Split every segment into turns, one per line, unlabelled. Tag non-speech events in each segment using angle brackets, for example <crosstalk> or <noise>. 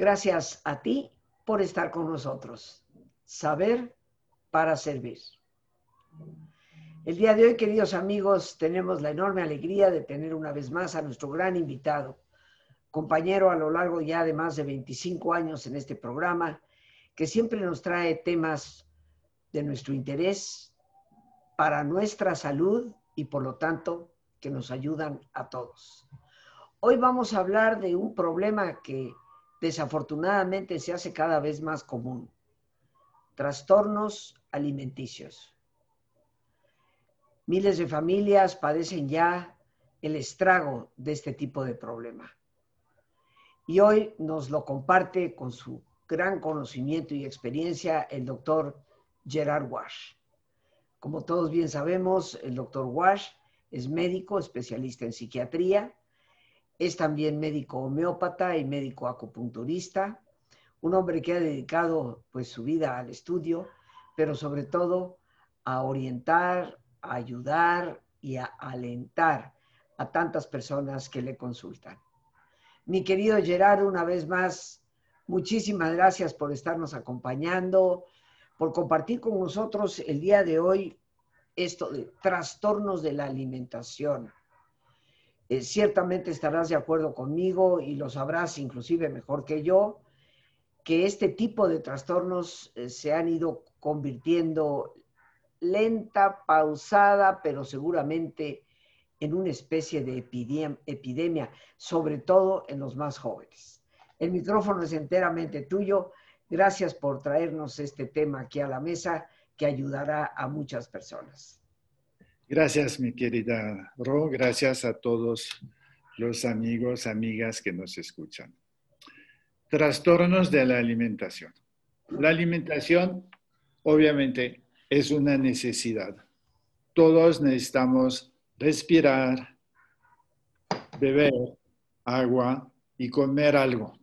Gracias a ti por estar con nosotros. Saber para servir. El día de hoy, queridos amigos, tenemos la enorme alegría de tener una vez más a nuestro gran invitado, compañero a lo largo ya de más de 25 años en este programa, que siempre nos trae temas de nuestro interés para nuestra salud y por lo tanto que nos ayudan a todos. Hoy vamos a hablar de un problema que desafortunadamente se hace cada vez más común. Trastornos alimenticios. Miles de familias padecen ya el estrago de este tipo de problema. Y hoy nos lo comparte con su gran conocimiento y experiencia el doctor Gerard Wash. Como todos bien sabemos, el doctor Wash es médico, especialista en psiquiatría, es también médico homeópata y médico acupunturista, un hombre que ha dedicado pues su vida al estudio, pero sobre todo a orientar, a ayudar y a alentar a tantas personas que le consultan. Mi querido Gerardo, una vez más, muchísimas gracias por estarnos acompañando, por compartir con nosotros el día de hoy esto de trastornos de la alimentación. Eh, ciertamente estarás de acuerdo conmigo y lo sabrás inclusive mejor que yo, que este tipo de trastornos eh, se han ido convirtiendo lenta, pausada, pero seguramente en una especie de epidemia, sobre todo en los más jóvenes. El micrófono es enteramente tuyo. Gracias por traernos este tema aquí a la mesa que ayudará a muchas personas.
Gracias, mi querida Ro. Gracias a todos los amigos, amigas que nos escuchan. Trastornos de la alimentación. La alimentación, obviamente, es una necesidad. Todos necesitamos respirar, beber agua y comer algo.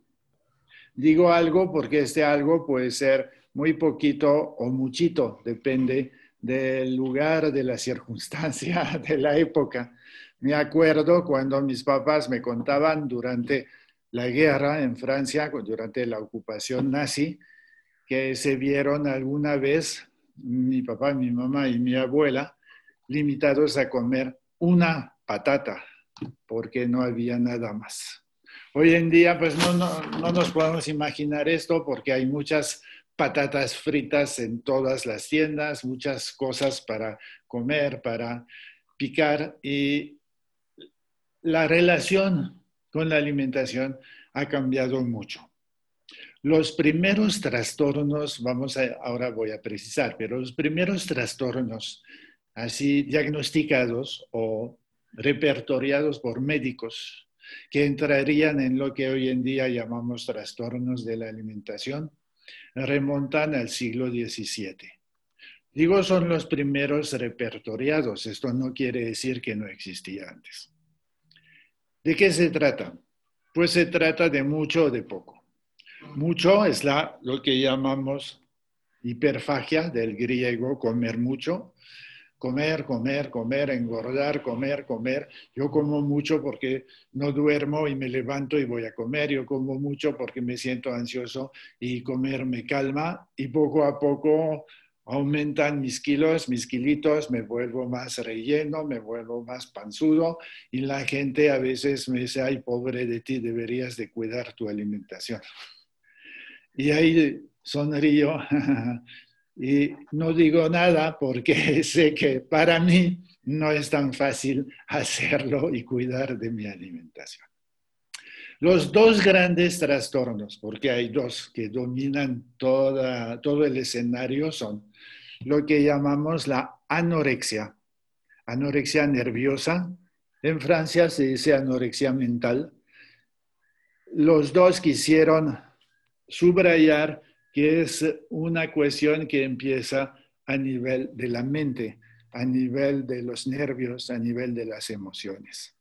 Digo algo porque este algo puede ser muy poquito o muchito, depende del lugar, de la circunstancia, <laughs> de la época. Me acuerdo cuando mis papás me contaban durante la guerra en Francia, durante la ocupación nazi, que se vieron alguna vez, mi papá, mi mamá y mi abuela, limitados a comer una patata, porque no había nada más. Hoy en día, pues no, no, no nos podemos imaginar esto porque hay muchas patatas fritas en todas las tiendas, muchas cosas para comer, para picar y la relación con la alimentación ha cambiado mucho. Los primeros trastornos, vamos ahora voy a precisar, pero los primeros trastornos así diagnosticados o repertoriados por médicos que entrarían en lo que hoy en día llamamos trastornos de la alimentación, remontan al siglo XVII. Digo, son los primeros repertoriados. Esto no quiere decir que no existía antes. ¿De qué se trata? Pues se trata de mucho o de poco. Mucho es la, lo que llamamos hiperfagia del griego, comer mucho, comer, comer, comer, engordar, comer, comer. Yo como mucho porque no duermo y me levanto y voy a comer. Yo como mucho porque me siento ansioso y comer me calma. Y poco a poco aumentan mis kilos, mis kilitos, me vuelvo más relleno, me vuelvo más panzudo y la gente a veces me dice, ay, pobre de ti, deberías de cuidar tu alimentación. Y ahí sonrío <laughs> Y no digo nada porque <laughs> sé que para mí no es tan fácil hacerlo y cuidar de mi alimentación. Los dos grandes trastornos, porque hay dos que dominan todo el escenario, son lo que llamamos la anorexia, anorexia nerviosa. En Francia se dice anorexia mental. Los dos quisieron subrayar que es una cuestión que empieza a nivel de la mente, a nivel de los nervios, a nivel de las emociones.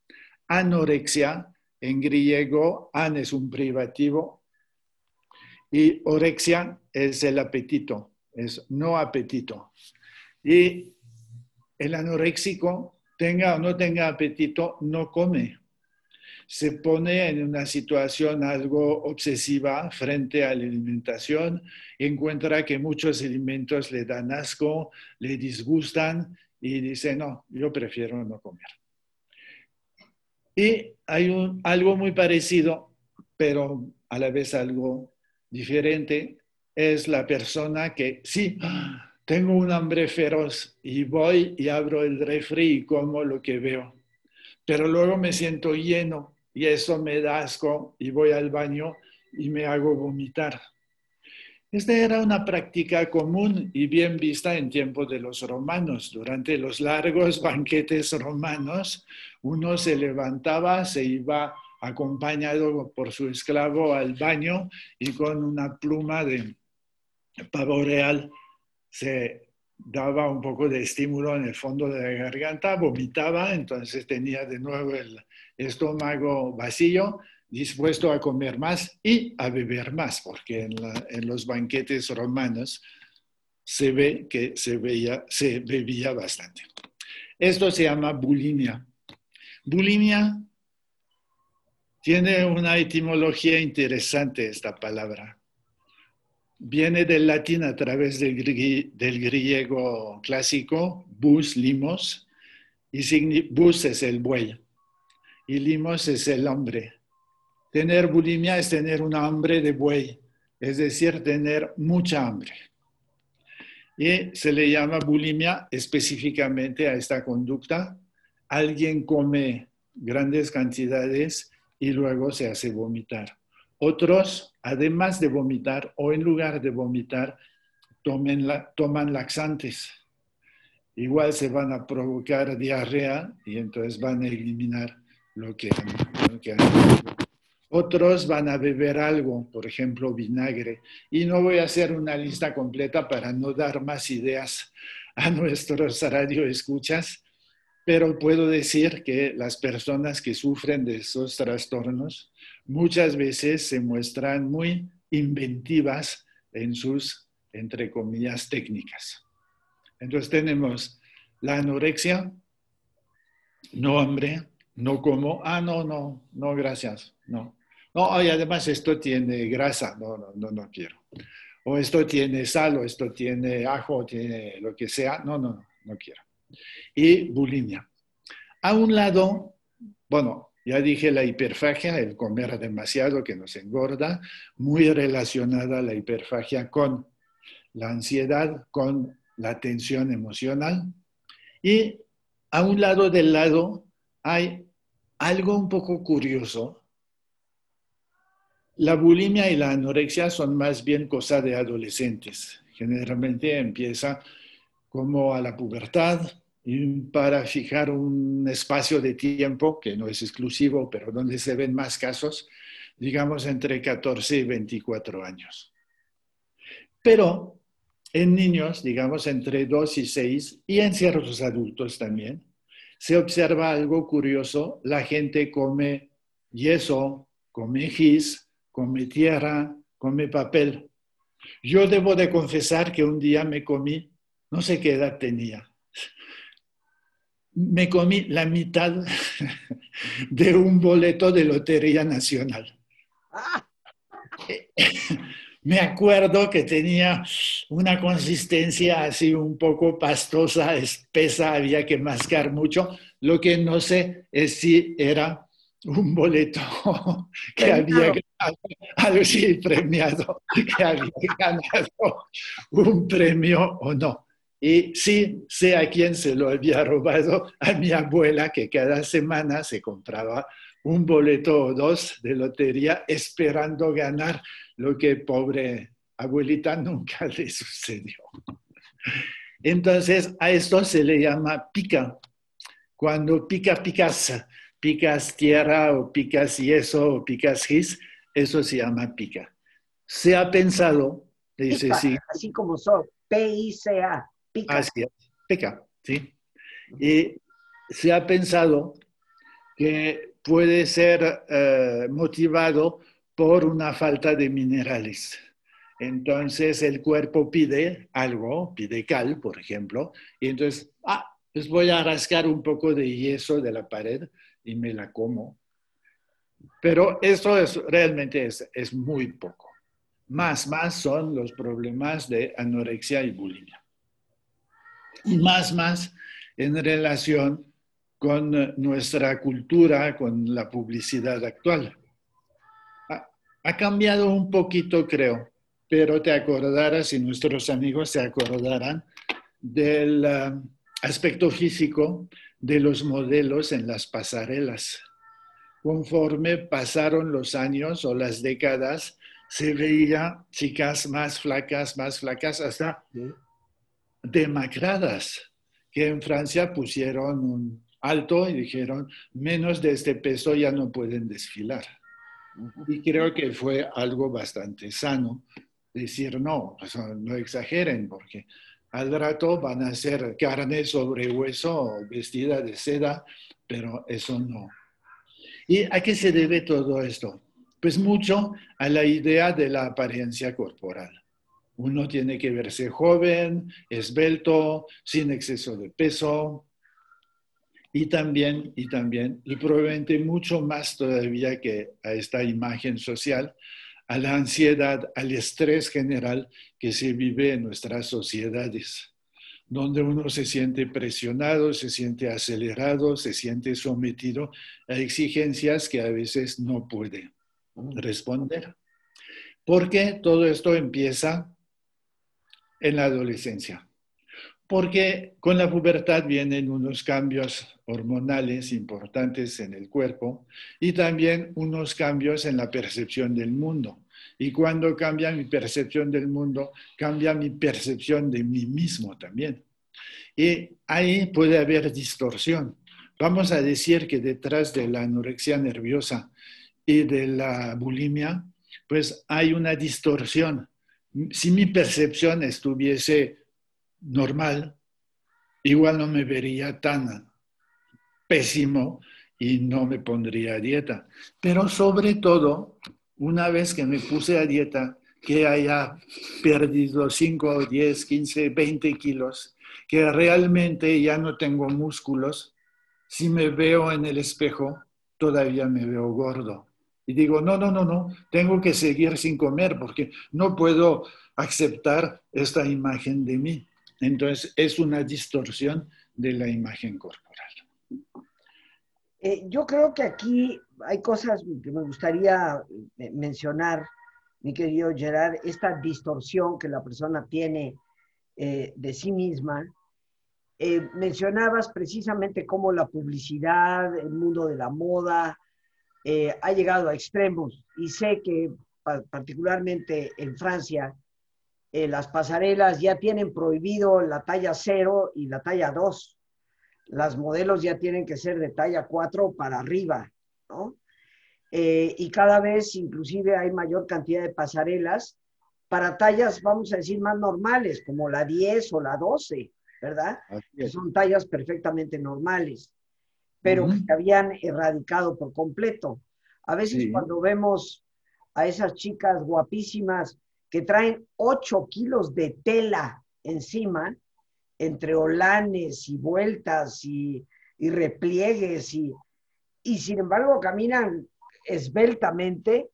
Anorexia, en griego, an es un privativo y orexia es el apetito, es no apetito. Y el anoréxico, tenga o no tenga apetito, no come. Se pone en una situación algo obsesiva frente a la alimentación, encuentra que muchos alimentos le dan asco, le disgustan y dice, no, yo prefiero no comer. Y hay algo muy parecido, pero a la vez algo diferente, es la persona que sí, tengo un hambre feroz y voy y abro el refri y como lo que veo, pero luego me siento lleno y eso me da asco y voy al baño y me hago vomitar. Esta era una práctica común y bien vista en tiempos de los romanos. Durante los largos banquetes romanos, uno se levantaba, se iba acompañado por su esclavo al baño y con una pluma de pavo real se daba un poco de estímulo en el fondo de la garganta, vomitaba, entonces tenía de nuevo el estómago vacío, dispuesto a comer más y a beber más, porque en, los banquetes romanos se ve que se, bebía bastante. Esto se llama bulimia. Bulimia tiene una etimología interesante esta palabra. Viene del latín a través del, del griego clásico, bus, limos, y bus es el buey, y limos es el hombre. Tener bulimia es tener un hambre de buey, es decir, tener mucha hambre. Y se le llama bulimia específicamente a esta conducta. Alguien come grandes cantidades y luego se hace vomitar. Otros, además de vomitar o en lugar de vomitar, toman laxantes. Igual se van a provocar diarrea y entonces van a eliminar lo que, otros van a beber algo, por ejemplo, vinagre. Y no voy a hacer una lista completa para no dar más ideas a <laughs> nuestros radioescuchas, pero puedo decir que las personas que sufren de esos trastornos muchas veces se muestran muy inventivas en sus, entre comillas, técnicas. Entonces tenemos la anorexia, no hambre, no como, ah, no, no, no, gracias, no. No, y además esto tiene grasa, no, no, no, no quiero. O esto tiene sal, o esto tiene ajo, o tiene lo que sea, no, no, no, no quiero. Y bulimia. A un lado, bueno, ya dije la hiperfagia, el comer demasiado que nos engorda, muy relacionada la hiperfagia con la ansiedad, con la tensión emocional. Y a un lado del lado hay algo un poco curioso la bulimia y la anorexia son más bien cosa de adolescentes. Generalmente empieza como a la pubertad y para fijar un espacio de tiempo que no es exclusivo, pero donde se ven más casos, digamos entre 14 y 24 años. Pero en niños, digamos entre 2 y 6, y en ciertos adultos también, se observa algo curioso. La gente come yeso, come gis, come tierra, come papel. Yo debo de confesar que un día me comí, no sé qué edad tenía, me comí la mitad de un boleto de Lotería Nacional. Me acuerdo que tenía una consistencia así un poco pastosa, espesa, había que mascar mucho. Lo que no sé es si era un boleto <laughs> que había ganado, sí, premiado, que había ganado un premio o no. Y sí, sé a quién se lo había robado, a mi abuela, que cada semana se compraba un boleto o dos de lotería esperando ganar lo que pobre abuelita nunca le sucedió. Entonces, a esto se le llama pica. Cuando pica, picas picas tierra o picas yeso o picas gis, eso se llama pica. Se ha pensado, dice
sí. Así como son, P-I-C-A, pica.
Así es, pica, sí. Y se ha pensado que puede ser eh, motivado por una falta de minerales. Entonces el cuerpo pide algo, pide cal, por ejemplo, y entonces, ah, pues voy a rascar un poco de yeso de la pared y me la como. Pero eso es, realmente es, es muy poco. Más, más son los problemas de anorexia y bulimia. Y más, más en relación con nuestra cultura, con la publicidad actual. Ha, cambiado un poquito, creo, pero te acordarás y nuestros amigos se acordarán del uh, aspecto físico de los modelos en las pasarelas. Conforme pasaron los años o las décadas, se veía chicas más flacas, más flacas, hasta demacradas, que en Francia pusieron un alto y dijeron, menos de este peso ya no pueden desfilar. Y creo que fue algo bastante sano decir, no, no exageren, porque al rato van a ser carne sobre hueso vestida de seda, pero eso no. ¿Y a qué se debe todo esto? Pues mucho a la idea de la apariencia corporal. Uno tiene que verse joven, esbelto, sin exceso de peso. Y también, y también, y probablemente mucho más todavía que a esta imagen social, a la ansiedad, al estrés general que se vive en nuestras sociedades, donde uno se siente presionado, se siente acelerado, se siente sometido a exigencias que a veces no puede responder. Porque todo esto empieza en la adolescencia. Porque con la pubertad vienen unos cambios hormonales importantes en el cuerpo y también unos cambios en la percepción del mundo. Y cuando cambia mi percepción del mundo, cambia mi percepción de mí mismo también. Y ahí puede haber distorsión. Vamos a decir que detrás de la anorexia nerviosa y de la bulimia, pues hay una distorsión. Si mi percepción estuviese normal, igual no me vería tan pésimo y no me pondría a dieta. Pero sobre todo, una vez que me puse a dieta, que haya perdido 5, 10, 15, 20 kilos, que realmente ya no tengo músculos, si me veo en el espejo, todavía me veo gordo. Y digo, no, no, no, no, tengo que seguir sin comer porque no puedo aceptar esta imagen de mí. Entonces es una distorsión de la imagen corporal.
Eh, yo creo que aquí hay cosas que me gustaría eh, mencionar, mi querido Gerard, esta distorsión que la persona tiene eh, de sí misma. mencionabas precisamente cómo la publicidad, el mundo de la moda, ha llegado a extremos y sé que particularmente en Francia, las pasarelas ya tienen prohibido la talla 0 y la talla 2. Las modelos ya tienen que ser de talla 4 para arriba, ¿no? Eh, y cada vez inclusive hay mayor cantidad de pasarelas para tallas, vamos a decir, más normales, como la 10 o la 12, ¿verdad? Que son tallas perfectamente normales, pero que habían erradicado por completo. A veces cuando vemos a esas chicas guapísimas que traen 8 kilos de tela encima, entre olanes y vueltas y, repliegues, y, y sin embargo caminan esbeltamente.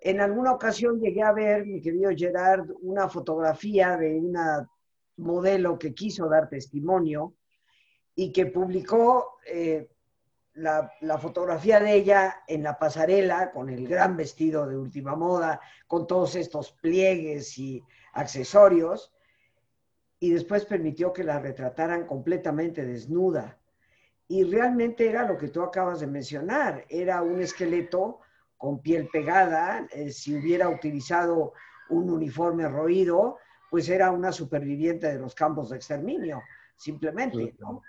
En alguna ocasión llegué a ver, mi querido Gerard, una fotografía de una modelo que quiso dar testimonio y que publicó eh, la, fotografía de ella en la pasarela con el gran vestido de última moda, con todos estos pliegues y accesorios, y después permitió que la retrataran completamente desnuda. Y realmente era lo que tú acabas de mencionar, era un esqueleto con piel pegada, eh, si hubiera utilizado un uniforme roído, pues era una superviviente de los campos de exterminio, simplemente, ¿no?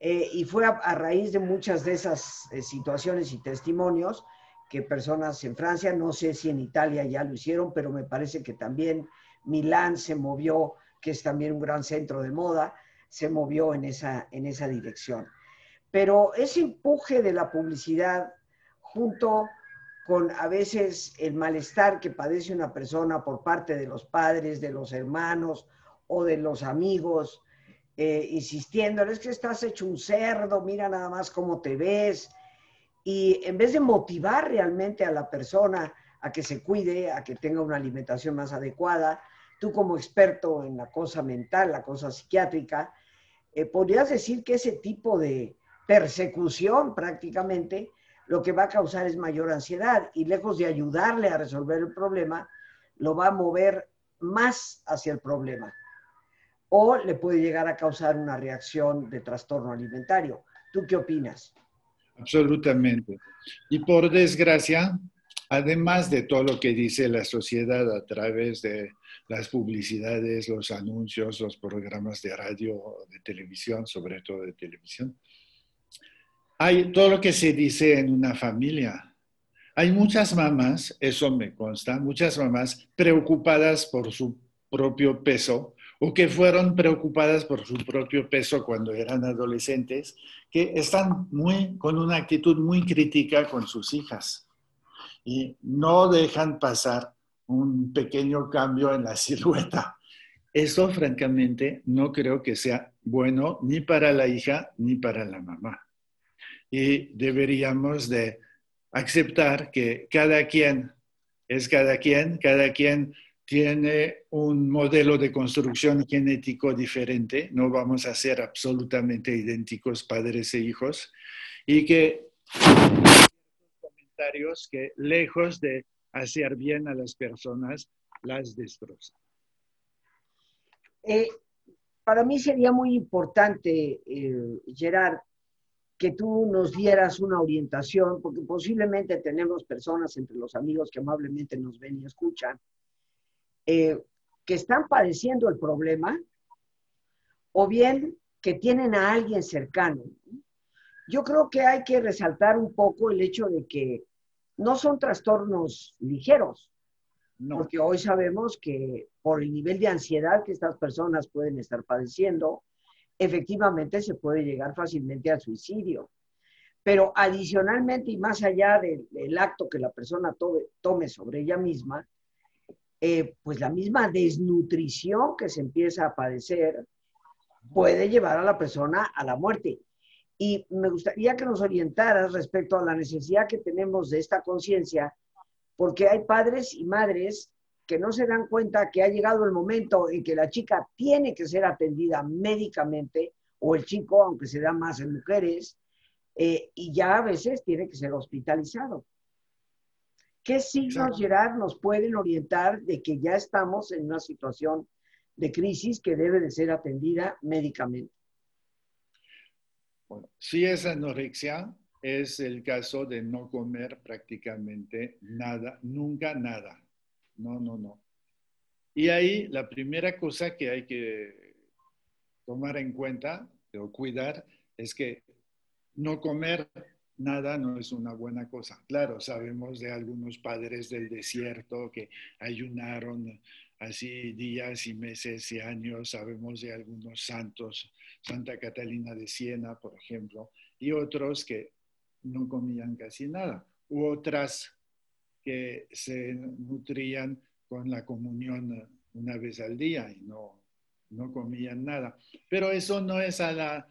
Eh, y fue a, raíz de muchas de esas eh, situaciones y testimonios que personas en Francia, no sé si en Italia ya lo hicieron, pero me parece que también Milán se movió, que es también un gran centro de moda, se movió en esa, en esa dirección. Pero ese empuje de la publicidad junto con a veces el malestar que padece una persona por parte de los padres, de los hermanos o de los amigos, eh, insistiéndoles que estás hecho un cerdo, mira nada más cómo te ves. Y en vez de motivar realmente a la persona a que se cuide, a que tenga una alimentación más adecuada, tú como experto en la cosa mental, la cosa psiquiátrica, eh, podrías decir que ese tipo de persecución prácticamente lo que va a causar es mayor ansiedad y lejos de ayudarle a resolver el problema, lo va a mover más hacia el problema o le puede llegar a causar una reacción de trastorno alimentario. ¿Tú qué opinas?
Absolutamente. Y por desgracia, además de todo lo que dice la sociedad a través de las publicidades, los anuncios, los programas de radio, de televisión, sobre todo de televisión, hay todo lo que se dice en una familia. Hay muchas mamás, eso me consta, muchas mamás preocupadas por su propio peso o que fueron preocupadas por su propio peso cuando eran adolescentes, que están muy, con una actitud muy crítica con sus hijas y no dejan pasar un pequeño cambio en la <laughs> silueta. Eso, francamente, no creo que sea bueno ni para la hija ni para la mamá. Y deberíamos de aceptar que cada quien es cada quien, cada quien tiene un modelo de construcción genético diferente, no vamos a ser absolutamente idénticos padres e hijos, y que comentarios que lejos de hacer bien a las personas, las destrozan.
Eh, para mí sería muy importante, eh, Gerard, que tú nos dieras una orientación, porque posiblemente tenemos personas entre los amigos que amablemente nos ven y escuchan, eh, que están padeciendo el problema o bien que tienen a alguien cercano. Yo creo que hay que resaltar un poco el hecho de que no son trastornos ligeros, porque hoy sabemos que por el nivel de ansiedad que estas personas pueden estar padeciendo, efectivamente se puede llegar fácilmente al suicidio. Pero adicionalmente y más allá del, acto que la persona tome sobre ella misma, eh, pues la misma desnutrición que se empieza a padecer puede llevar a la persona a la muerte. Y me gustaría que nos orientaras respecto a la necesidad que tenemos de esta conciencia, porque hay padres y madres que no se dan cuenta que ha llegado el momento en que la chica tiene que ser atendida médicamente, o el chico, aunque se da más en mujeres, eh, y ya a veces tiene que ser hospitalizado. ¿Qué signos, Gerard, nos pueden orientar de que ya estamos en una situación de crisis que debe de ser atendida médicamente?
Bueno, si es anorexia, es el caso de no comer prácticamente nada, nunca nada. No, no, no. Y ahí la primera cosa que hay que tomar en cuenta o cuidar es que no comer nada no es una buena cosa. Claro, sabemos de algunos padres del desierto que ayunaron así días y meses y años, sabemos de algunos santos, Santa Catalina de Siena, por ejemplo, y otros que no comían casi nada, u otras que se nutrían con la comunión una vez al día y no, no comían nada. Pero eso no es a la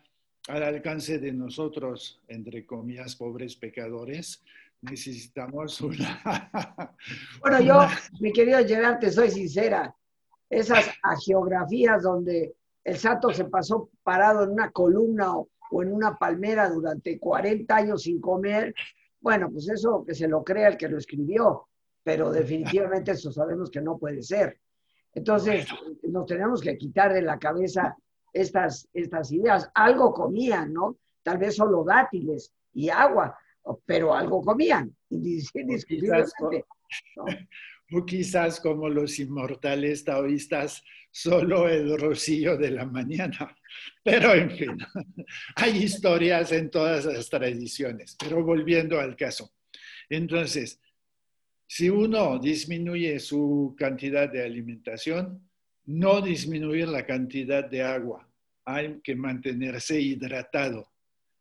al alcance de nosotros, entre comillas, pobres pecadores, necesitamos <laughs> una...
bueno, yo, mi querido Gerard, te soy sincera, esas geografías donde el santo se pasó parado en una columna o, o, en una palmera durante 40 años sin comer, bueno, pues eso que se lo crea el que lo escribió, pero definitivamente eso sabemos que no puede ser. Entonces, nos tenemos que quitar de la cabeza estas, estas ideas. Algo comían, ¿no? Tal vez solo dátiles y agua, pero algo comían, indiscutiblemente. <laughs> <laughs>
O quizás como los inmortales taoístas, solo el rocío de la mañana. <laughs> Pero en fin, hay historias en todas las tradiciones. Pero volviendo al caso. Entonces, si uno disminuye su cantidad de alimentación, no disminuir la cantidad de agua. Hay que mantenerse hidratado,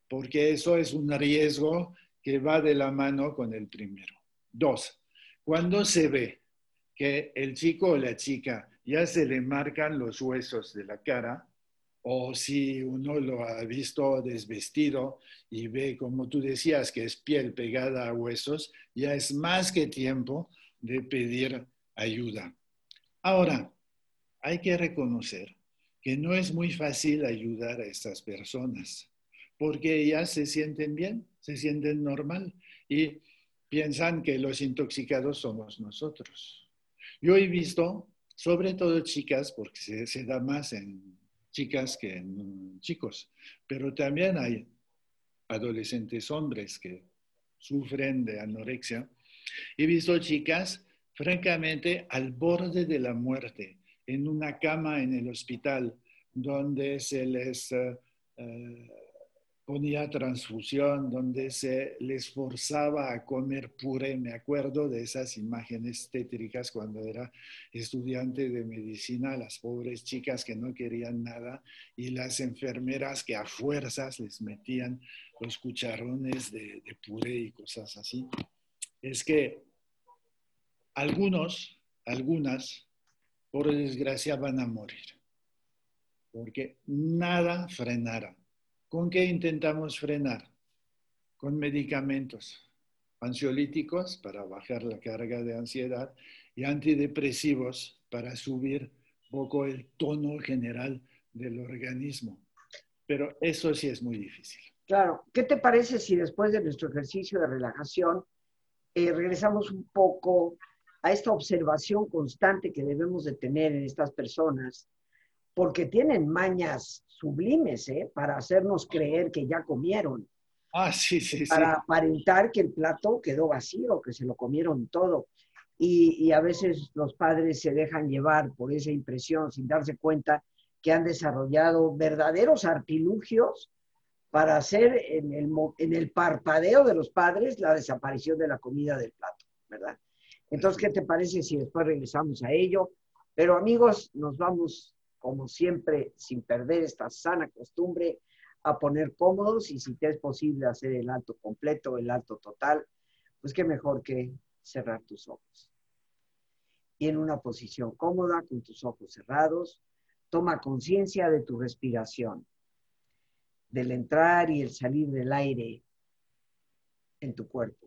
porque eso es un riesgo que va de la mano con el primero. Dos, cuando se ve que el chico o la chica ya se le marcan los huesos de la cara, o si uno lo ha visto desvestido y ve, como tú decías, que es piel pegada a huesos, ya es más que tiempo de pedir ayuda. Ahora, hay que reconocer que no es muy fácil ayudar a estas personas, porque ellas se sienten bien, se sienten normal y piensan que los intoxicados somos nosotros. Yo he visto, sobre todo chicas, porque se, se da más en chicas que en chicos, pero también hay adolescentes hombres que sufren de anorexia. He visto chicas francamente al borde de la muerte, en una cama en el hospital, donde se les eh, eh, ponía transfusión, donde se les forzaba a comer puré. Me acuerdo de esas imágenes tétricas cuando era estudiante de medicina, las pobres chicas que no querían nada y las enfermeras que a fuerzas les metían los cucharones de, de puré y cosas así. Es que algunos, algunas, por desgracia, van a morir, porque nada frenará ¿Con qué intentamos frenar? Con medicamentos ansiolíticos para bajar la carga de ansiedad y antidepresivos para subir un poco el tono general del organismo. Pero eso sí es muy difícil.
Claro, ¿qué te parece si después de nuestro ejercicio de relajación eh, regresamos un poco a esta observación constante que debemos de tener en estas personas porque tienen mañas sublimes, ¿eh? Para hacernos creer que ya comieron.
Ah, sí, sí,
Para aparentar que el plato quedó vacío, que se lo comieron todo. Y, a veces los padres se dejan llevar por esa impresión sin darse cuenta que han desarrollado verdaderos artilugios para hacer en el, en el parpadeo de los padres la desaparición de la comida del plato, ¿verdad? Entonces, ¿qué te parece si después regresamos a ello? Pero amigos, nos vamos como siempre, sin perder esta sana costumbre, a poner cómodos y si te es posible hacer el alto completo, el alto total, pues qué mejor que cerrar tus ojos. Y en una posición cómoda, con tus ojos cerrados, toma conciencia de tu respiración, del entrar y el salir del aire en tu cuerpo,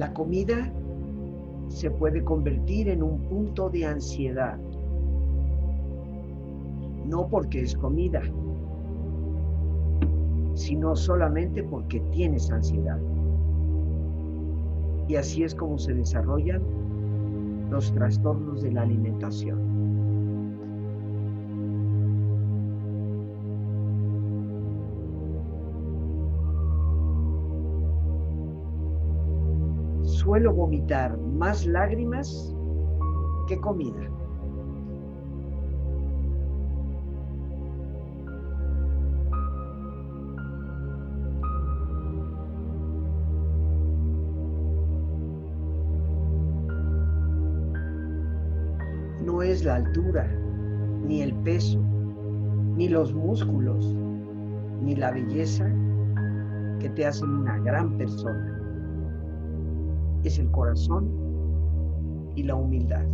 La comida se puede convertir en un punto de ansiedad. No porque es comida, sino solamente porque tienes ansiedad. Y así es como se desarrollan los trastornos de la alimentación. Vomitar más lágrimas que comida. No es la altura, ni el peso, ni los músculos, ni la belleza que te hacen una gran persona es el corazón y la humildad.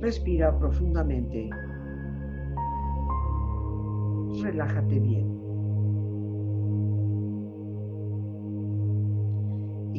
Respira profundamente. Relájate bien.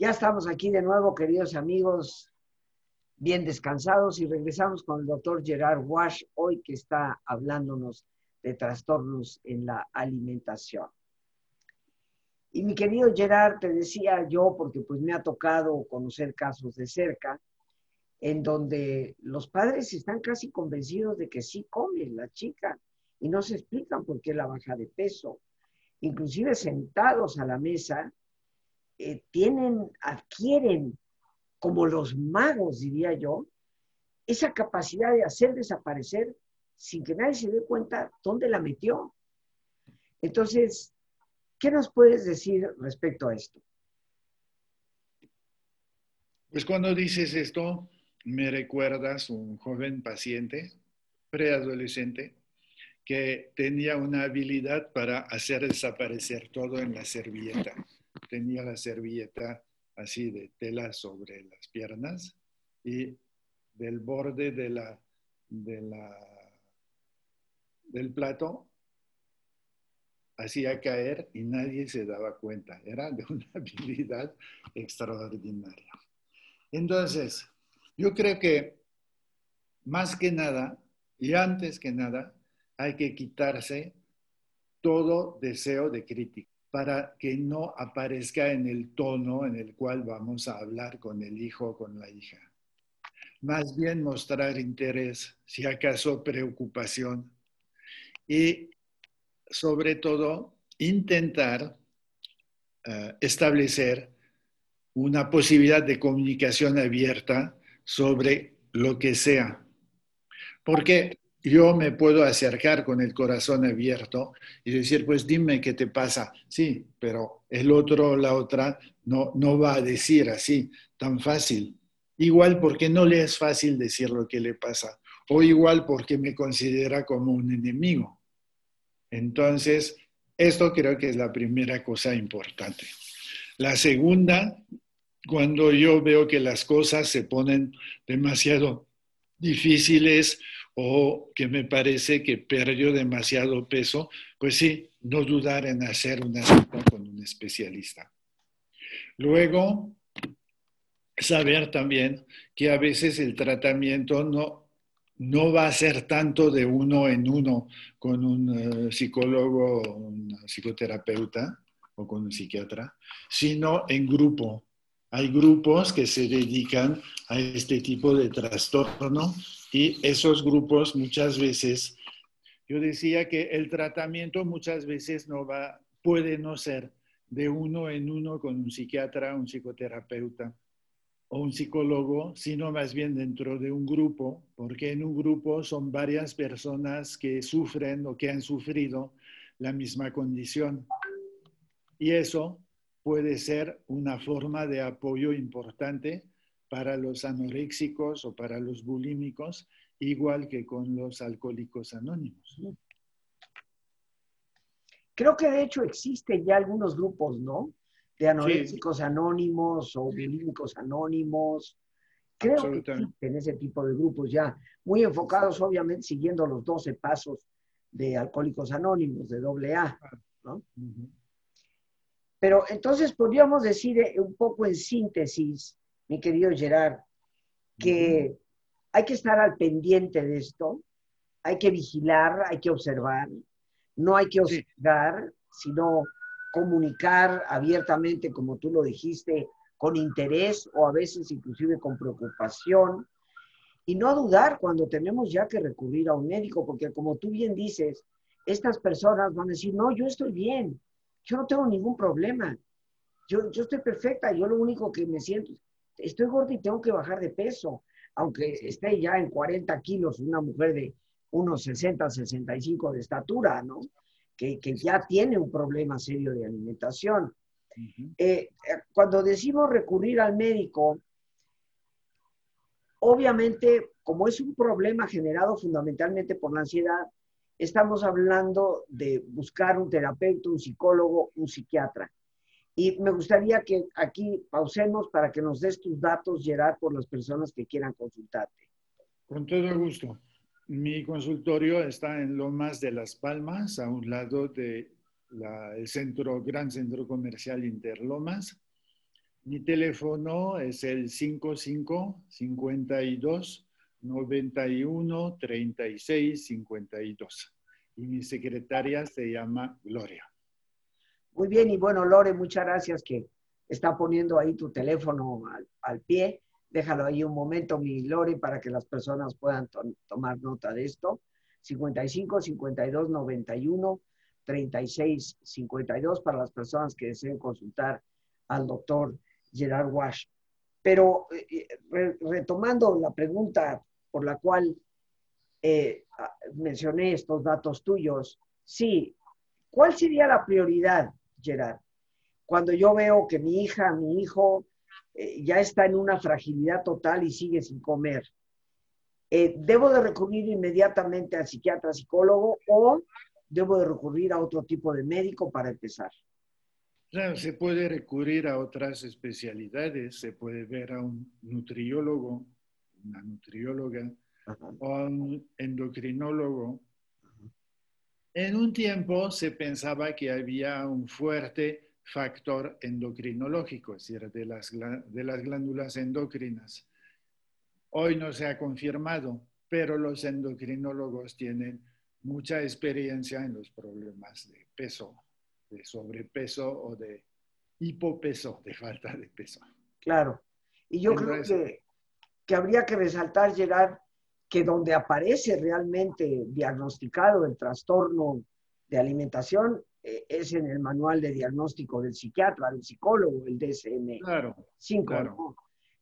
Ya estamos aquí de nuevo, queridos amigos, bien descansados y regresamos con el doctor Gerard Wash hoy que está hablándonos de trastornos en la alimentación. Y mi querido Gerard, te decía yo, porque pues me ha tocado conocer casos de cerca, en donde los padres están casi convencidos de que sí come la chica y no se explican por qué la baja de peso. Inclusive sentados a la mesa, eh, tienen, adquieren como los magos, diría yo, esa capacidad de hacer desaparecer sin que nadie se dé cuenta dónde la metió. Entonces, ¿qué nos puedes decir respecto a esto?
Pues cuando dices esto, me recuerdas un joven paciente, preadolescente, que tenía una habilidad para hacer desaparecer todo en la servilleta. Tenía la servilleta así de tela sobre las piernas y del borde de la, de la, del plato hacía caer y nadie se daba cuenta. Era de una <laughs> habilidad extraordinaria. Entonces, yo creo que más que nada y antes que nada hay que quitarse todo deseo de crítica para que no aparezca en el tono en el cual vamos a hablar con el hijo o con la hija. Más bien mostrar interés, si acaso preocupación, y sobre todo intentar eh, establecer una posibilidad de comunicación abierta sobre lo que sea. Porque yo me puedo acercar con el corazón abierto y decir, pues dime qué te pasa. Sí, pero el otro o la otra no, no va a decir así, tan fácil. Igual porque no le es fácil decir lo que le pasa. O igual porque me considera como un enemigo. Entonces, esto creo que es la primera cosa importante. La segunda, cuando yo veo que las cosas se ponen demasiado difíciles o que me parece que perdió demasiado peso, pues sí, no dudar en hacer una cita con un especialista. Luego, saber también que a veces el tratamiento no, no va a ser tanto de uno en uno con un eh, psicólogo un psicoterapeuta o con un psiquiatra, sino en grupo. Hay grupos que se dedican a este tipo de trastorno y esos grupos muchas veces, yo decía que el tratamiento muchas veces no va, puede no ser de uno en uno con un psiquiatra, un psicoterapeuta o un psicólogo, sino más bien dentro de un grupo, porque en un grupo son varias personas que sufren o que han sufrido la misma condición. Y eso puede ser una forma de apoyo importante para los anoréxicos o para los bulímicos, igual que con los alcohólicos anónimos.
Creo que de hecho existen ya algunos grupos, ¿no? De anoréxicos anónimos o bulímicos anónimos. Creo que existen ese tipo de grupos ya, muy enfocados obviamente siguiendo los 12 pasos de alcohólicos anónimos, de doble A, ¿no? Pero entonces podríamos decir eh, un poco en síntesis mi querido Gerard, que hay que estar al pendiente de esto, hay que vigilar, hay que observar, no hay que observar, sino comunicar abiertamente, como tú lo dijiste, con interés o a veces inclusive con preocupación, y no dudar cuando tenemos ya que recurrir a un médico, porque como tú bien dices, estas personas van a decir, no, yo estoy bien, yo no tengo ningún problema, yo, yo estoy perfecta, yo lo único que me siento, estoy gorda y tengo que bajar de peso, aunque esté ya en 40 kilos, una mujer de unos 60, 65 de estatura, ¿no? Que, ya tiene un problema serio de alimentación. Eh, cuando decimos recurrir al médico, obviamente, como es un problema generado fundamentalmente por la ansiedad, estamos hablando de buscar un terapeuta, un psicólogo, un psiquiatra. Y me gustaría que aquí pausemos para que nos des tus datos, Gerard, por las personas que quieran consultarte.
Con todo gusto. Mi consultorio está en Lomas de las Palmas, a un lado del centro, gran centro comercial Interlomas. Mi teléfono es el 55 52 91 36 52 y mi secretaria se llama Gloria.
Muy bien, y bueno, Lore, muchas gracias que está poniendo ahí tu teléfono al, pie. Déjalo ahí un momento, mi Lore, para que las personas puedan tomar nota de esto. 55 52 91 36 52 para las personas que deseen consultar al doctor Gerard Wash. Pero eh, eh, retomando la pregunta por la cual eh, mencioné estos datos tuyos, sí, ¿cuál sería la prioridad, Gerard? Cuando yo veo que mi hija, mi hijo, ya está en una fragilidad total y sigue sin comer. ¿Debo de recurrir inmediatamente al psiquiatra, psicólogo o debo de recurrir a otro tipo de médico para empezar?
Claro, se puede recurrir a otras especialidades, se puede ver a un nutriólogo, una nutrióloga o a un endocrinólogo. En un tiempo se pensaba que había un fuerte factor endocrinológico, es decir, de las, de las glándulas endocrinas. Hoy no se ha confirmado, pero los endocrinólogos tienen mucha experiencia en los problemas de peso de sobrepeso o de hipopeso, de falta de peso.
Claro. Y yo creo que, que habría que resaltar, Gerard, que donde aparece realmente diagnosticado el trastorno de alimentación eh, es en el manual de diagnóstico del psiquiatra, del psicólogo, el DSM.
Claro. 5.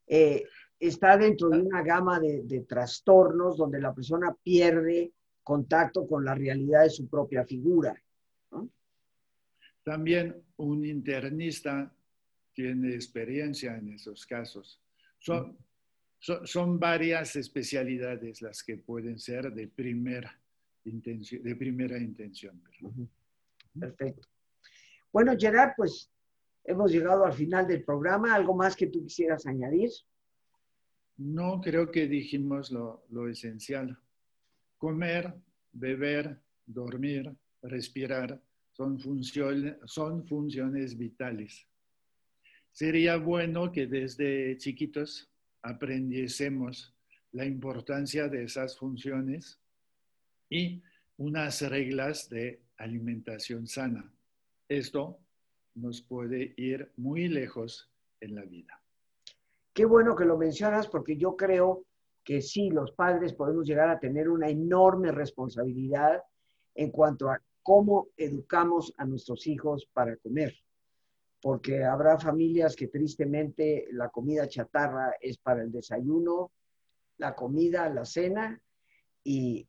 Eh, está dentro de una gama de, de, trastornos donde la persona pierde contacto con la realidad de su propia figura.
También un internista tiene experiencia en esos casos. Son, son, varias especialidades las que pueden ser de primera intención. De primera intención
Perfecto. Bueno, Gerard, pues hemos llegado al final del programa. ¿Algo más que tú quisieras añadir?
No, creo que dijimos lo, lo esencial. Comer, beber, dormir, respirar son, funciones, son funciones vitales. Sería bueno que desde chiquitos aprendiésemos la importancia de esas funciones y unas reglas de alimentación sana. Esto nos puede ir muy lejos en la vida.
Qué bueno que lo mencionas porque yo creo que sí, los padres podemos llegar a tener una enorme responsabilidad en cuanto a cómo educamos a nuestros hijos para comer, porque habrá familias que tristemente la comida chatarra es para el desayuno, la comida, la cena y,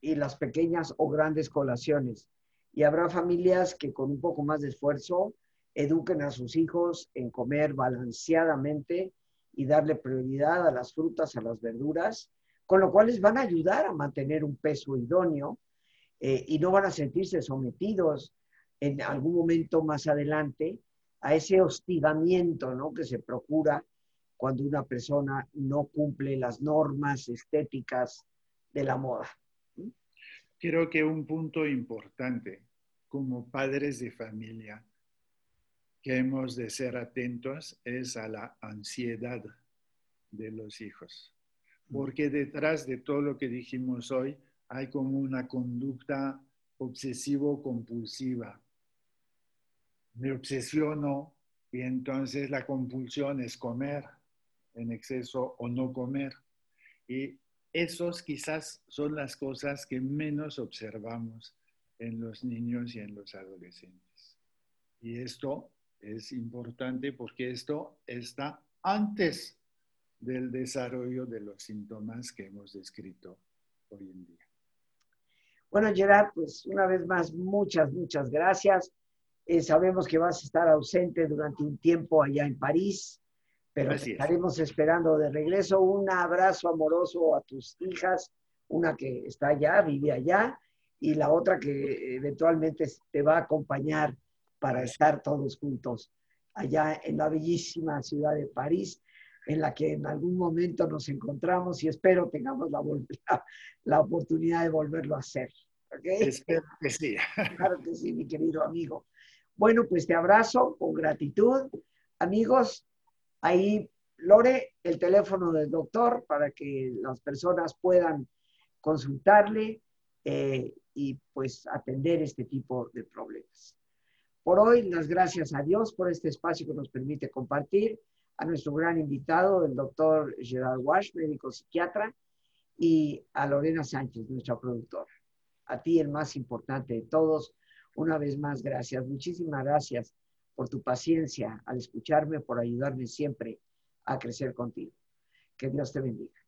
y las pequeñas o grandes colaciones. Y habrá familias que con un poco más de esfuerzo eduquen a sus hijos en comer balanceadamente y darle prioridad a las frutas, a las verduras, con lo cual les van a ayudar a mantener un peso idóneo eh, y no van a sentirse sometidos en algún momento más adelante a ese hostigamiento ¿no? que se procura cuando una persona no cumple las normas estéticas de la moda.
Creo que un punto importante como padres de familia que hemos de ser atentos es a la ansiedad de los hijos. Porque detrás de todo lo que dijimos hoy hay como una conducta obsesivo-compulsiva. Me obsesiono y entonces la compulsión es comer en exceso o no comer. Y esos quizás son las cosas que menos observamos en los niños y en los adolescentes. Y esto es importante porque esto está antes del desarrollo de los síntomas que hemos descrito hoy en día.
Bueno, Gerard, pues una vez más, muchas, muchas gracias. Eh, sabemos que vas a estar ausente durante un tiempo allá en París, pero estaremos esperando de regreso. Un abrazo amoroso a tus hijas, una que está allá, vive allá, y la otra que eventualmente te va a acompañar para estar todos juntos allá en la bellísima ciudad de París. en la que en algún momento nos encontramos y espero tengamos la, <laughs> la, oportunidad de volverlo a hacer.
Espero que sí.
Claro que sí, mi querido amigo. Bueno, pues te abrazo con gratitud. Amigos, ahí, Lore, el teléfono del doctor para que las personas puedan consultarle eh, y pues atender este tipo de problemas. Por hoy, las gracias a Dios por este espacio que nos permite compartir, a nuestro gran invitado, el doctor Gerard Wash, médico psiquiatra, y a Lorena Sánchez, nuestra productora. A ti, el más importante de todos, una vez más, gracias. Muchísimas gracias por tu paciencia al escucharme, por ayudarme siempre a crecer contigo. Que Dios te bendiga.